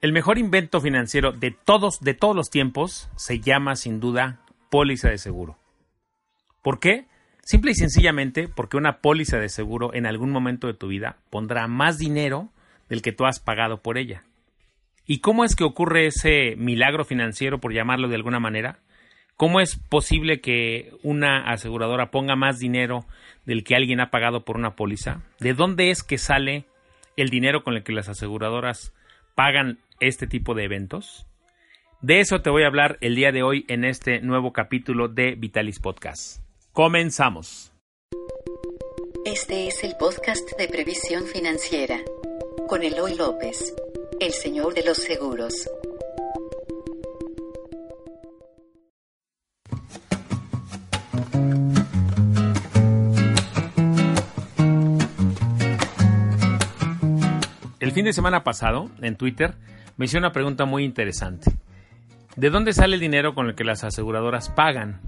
El mejor invento financiero de todos, de todos los tiempos se llama sin duda póliza de seguro. ¿Por qué? Simple y sencillamente porque una póliza de seguro en algún momento de tu vida pondrá más dinero del que tú has pagado por ella. ¿Y cómo es que ocurre ese milagro financiero, por llamarlo de alguna manera? ¿Cómo es posible que una aseguradora ponga más dinero del que alguien ha pagado por una póliza? ¿De dónde es que sale el dinero con el que las aseguradoras pagan este tipo de eventos? De eso te voy a hablar el día de hoy en este nuevo capítulo de Vitalis Podcast. Comenzamos. Este es el podcast de previsión financiera con Eloy López, el señor de los seguros. El fin de semana pasado, en Twitter, me hice una pregunta muy interesante. ¿De dónde sale el dinero con el que las aseguradoras pagan?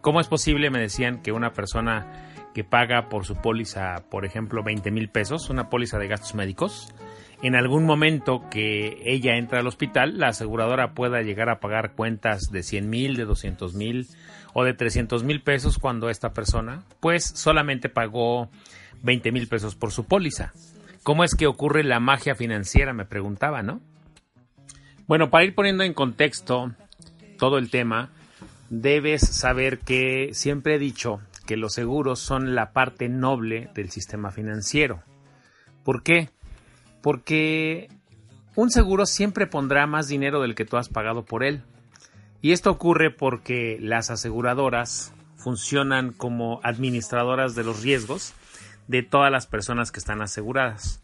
¿Cómo es posible, me decían, que una persona que paga por su póliza, por ejemplo, 20 mil pesos, una póliza de gastos médicos, en algún momento que ella entra al hospital, la aseguradora pueda llegar a pagar cuentas de 100 mil, de 200 mil o de 300 mil pesos cuando esta persona, pues solamente pagó 20 mil pesos por su póliza. ¿Cómo es que ocurre la magia financiera? Me preguntaba, ¿no? Bueno, para ir poniendo en contexto todo el tema, debes saber que siempre he dicho que los seguros son la parte noble del sistema financiero. ¿Por qué? Porque un seguro siempre pondrá más dinero del que tú has pagado por él. Y esto ocurre porque las aseguradoras funcionan como administradoras de los riesgos de todas las personas que están aseguradas.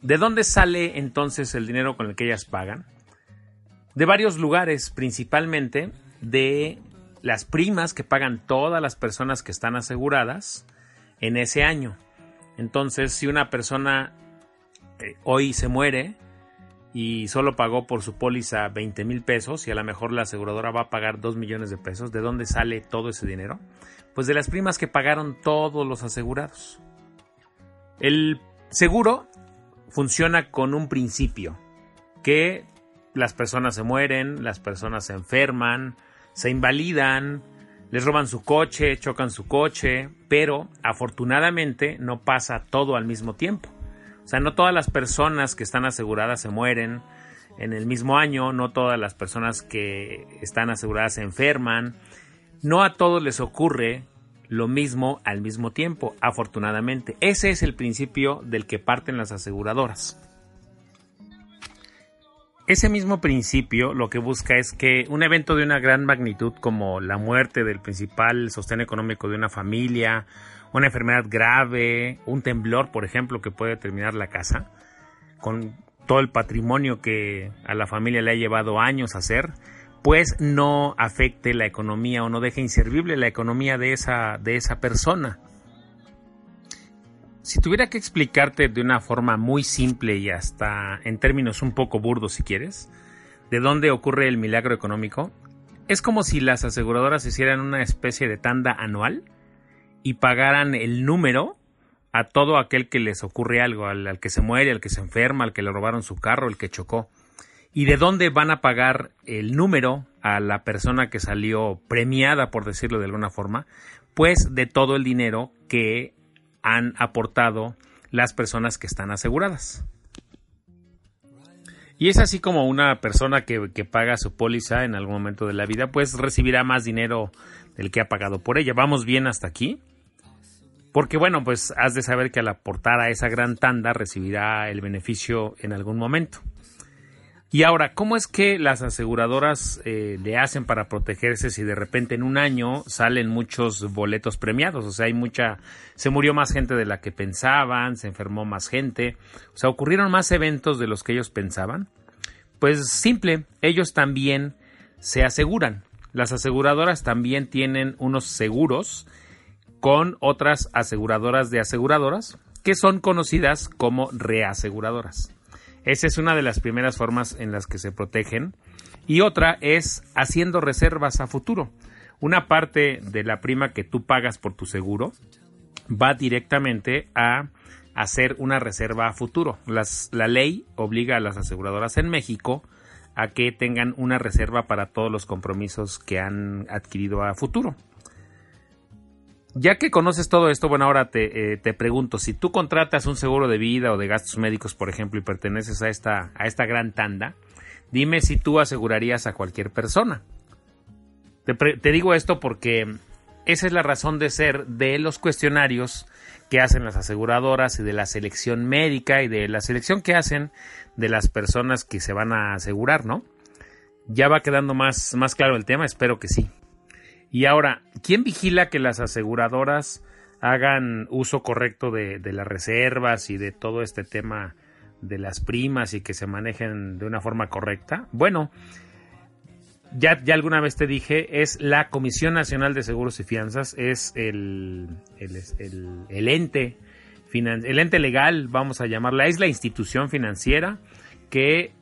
¿De dónde sale entonces el dinero con el que ellas pagan? De varios lugares, principalmente de las primas que pagan todas las personas que están aseguradas en ese año. Entonces, si una persona eh, hoy se muere y solo pagó por su póliza 20 mil pesos y a lo mejor la aseguradora va a pagar 2 millones de pesos, ¿de dónde sale todo ese dinero? Pues de las primas que pagaron todos los asegurados. El seguro funciona con un principio, que las personas se mueren, las personas se enferman, se invalidan, les roban su coche, chocan su coche, pero afortunadamente no pasa todo al mismo tiempo. O sea, no todas las personas que están aseguradas se mueren en el mismo año, no todas las personas que están aseguradas se enferman, no a todos les ocurre lo mismo al mismo tiempo, afortunadamente. Ese es el principio del que parten las aseguradoras. Ese mismo principio lo que busca es que un evento de una gran magnitud como la muerte del principal sostén económico de una familia, una enfermedad grave, un temblor, por ejemplo, que puede terminar la casa, con todo el patrimonio que a la familia le ha llevado años hacer, pues no afecte la economía o no deje inservible la economía de esa, de esa persona. Si tuviera que explicarte de una forma muy simple y hasta en términos un poco burdos si quieres, de dónde ocurre el milagro económico, es como si las aseguradoras hicieran una especie de tanda anual y pagaran el número a todo aquel que les ocurre algo, al, al, que se muere, al que se enferma, al que le robaron su carro, el que chocó. Y de dónde van a pagar el número a la persona que salió premiada, por decirlo de alguna forma, pues de todo el dinero que han aportado las personas que están aseguradas. Y es así como una persona que, que, paga su póliza en algún momento de la vida, pues recibirá más dinero del que ha pagado por ella. ¿Vamos bien hasta aquí? Porque bueno, pues has de saber que al aportar a esa gran tanda recibirá el beneficio en algún momento. Y ahora, ¿cómo es que las aseguradoras eh, le hacen para protegerse si de repente en un año salen muchos boletos premiados? O sea, hay mucha, se murió más gente de la que pensaban, se enfermó más gente, o sea, ocurrieron más eventos de los que ellos pensaban. Pues simple, ellos también se aseguran. Las aseguradoras también tienen unos seguros con otras aseguradoras de aseguradoras que son conocidas como reaseguradoras. Esa es una de las primeras formas en las que se protegen. Y otra es haciendo reservas a futuro. Una parte de la prima que tú pagas por tu seguro va directamente a hacer una reserva a futuro. la ley obliga a las aseguradoras en México a que tengan una reserva para todos los compromisos que han adquirido a futuro. Ya que conoces todo esto, bueno, ahora te, eh, te, pregunto, si tú contratas un seguro de vida o de gastos médicos, por ejemplo, y perteneces a esta, a esta gran tanda, dime si tú asegurarías a cualquier persona. Te, te digo esto porque esa es la razón de ser de los cuestionarios que hacen las aseguradoras y de la selección médica y de la selección que hacen de las personas que se van a asegurar, ¿no? Ya va quedando más, más claro el tema, espero que sí. Y ahora, ¿quién vigila que las aseguradoras hagan uso correcto de, las reservas y de todo este tema de las primas y que se manejen de una forma correcta? Bueno, ya, alguna vez te dije, es la Comisión Nacional de Seguros y Fianzas, es el, ente, el ente legal, vamos a llamarla, es la institución financiera que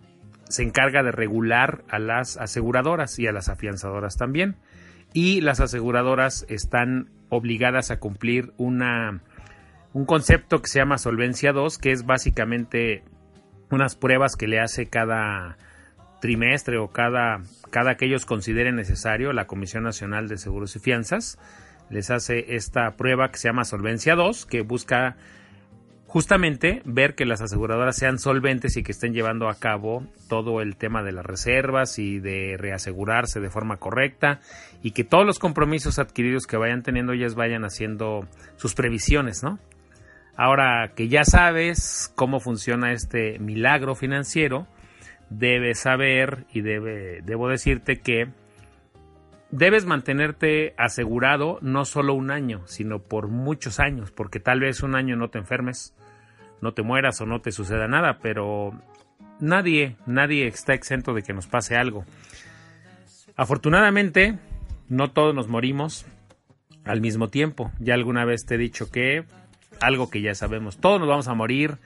se encarga de regular a las aseguradoras y a las afianzadoras también. Y las aseguradoras están obligadas a cumplir una, un concepto que se llama Solvencia 2, que es básicamente unas pruebas que le hace cada trimestre o cada, cada que ellos consideren necesario, la Comisión Nacional de Seguros y Fianzas. Les hace esta prueba que se llama Solvencia 2, que busca justamente ver que las aseguradoras sean solventes y que estén llevando a cabo todo el tema de las reservas y de reasegurarse de forma correcta y que todos los compromisos adquiridos que vayan teniendo ellas vayan haciendo sus previsiones, ¿no? Ahora que ya sabes cómo funciona este milagro financiero, debes saber y debo decirte que debes mantenerte asegurado no solo un año, sino por muchos años, porque tal vez un año no te enfermes, no te mueras o no te suceda nada, pero nadie, nadie está exento de que nos pase algo. Afortunadamente, no todos nos morimos al mismo tiempo. Ya alguna vez te he dicho que algo que ya sabemos, todos nos vamos a morir,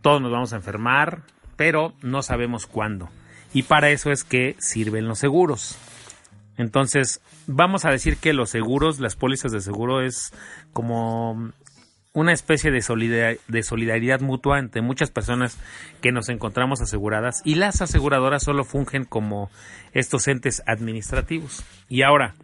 todos nos vamos a enfermar, pero no sabemos cuándo. Y para eso es que sirven los seguros. Entonces, vamos a decir que los seguros, las pólizas de seguro es como una especie de solidaridad, mutua entre muchas personas que nos encontramos aseguradas y las aseguradoras solo fungen como estos entes administrativos. Y ahora,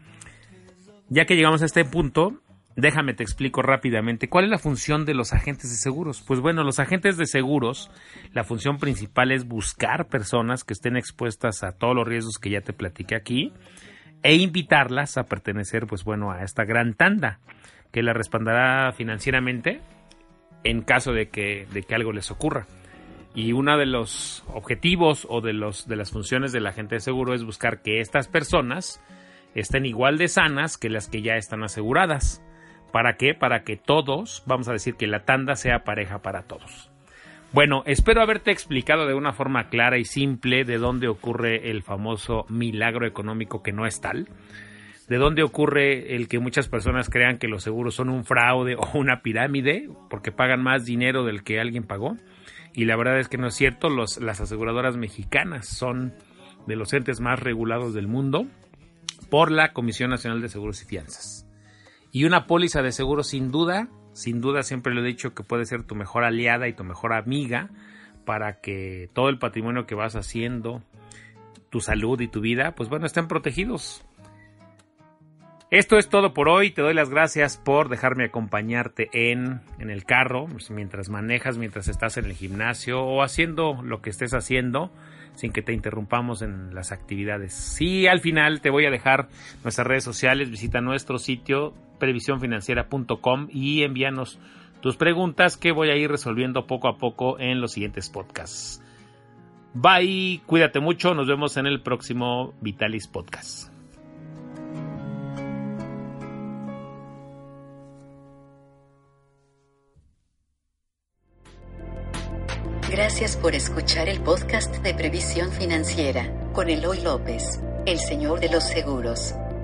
ya que llegamos a este punto, Déjame te explico rápidamente cuál es la función de los agentes de seguros. Pues bueno, los agentes de seguros, la función principal es buscar personas que estén expuestas a todos los riesgos que ya te platiqué aquí e invitarlas a pertenecer, pues bueno, a esta gran tanda que la respaldará financieramente en caso de que, de que algo les ocurra. Y uno de los objetivos o de, los, de las funciones del agente de seguro es buscar que estas personas estén igual de sanas que las que ya están aseguradas ¿Para qué? Para que todos, vamos a decir que la tanda sea pareja para todos. Bueno, espero haberte explicado de una forma clara y simple de dónde ocurre el famoso milagro económico que no es tal, de dónde ocurre el que muchas personas crean que los seguros son un fraude o una pirámide porque pagan más dinero del que alguien pagó. Y la verdad es que no es cierto, las aseguradoras mexicanas son de los entes más regulados del mundo por la Comisión Nacional de Seguros y Fianzas. Y una póliza de seguro sin duda, sin duda siempre lo he dicho que puede ser tu mejor aliada y tu mejor amiga para que todo el patrimonio que vas haciendo, tu salud y tu vida, pues bueno, estén protegidos. Esto es todo por hoy. Te doy las gracias por dejarme acompañarte en, en el carro, pues, mientras manejas, mientras estás en el gimnasio o haciendo lo que estés haciendo sin que te interrumpamos en las actividades. Sí, al final te voy a dejar nuestras redes sociales, visita nuestro sitio previsiónfinanciera.com y envíanos tus preguntas que voy a ir resolviendo poco a poco en los siguientes podcasts. Bye, cuídate mucho, nos vemos en el próximo Vitalis Podcast. Gracias por escuchar el podcast de Previsión Financiera con Eloy López, el señor de los seguros.